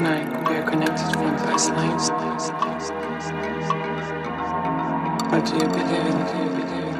night, we are connected from past lives. What do you believe in? Do you believe in?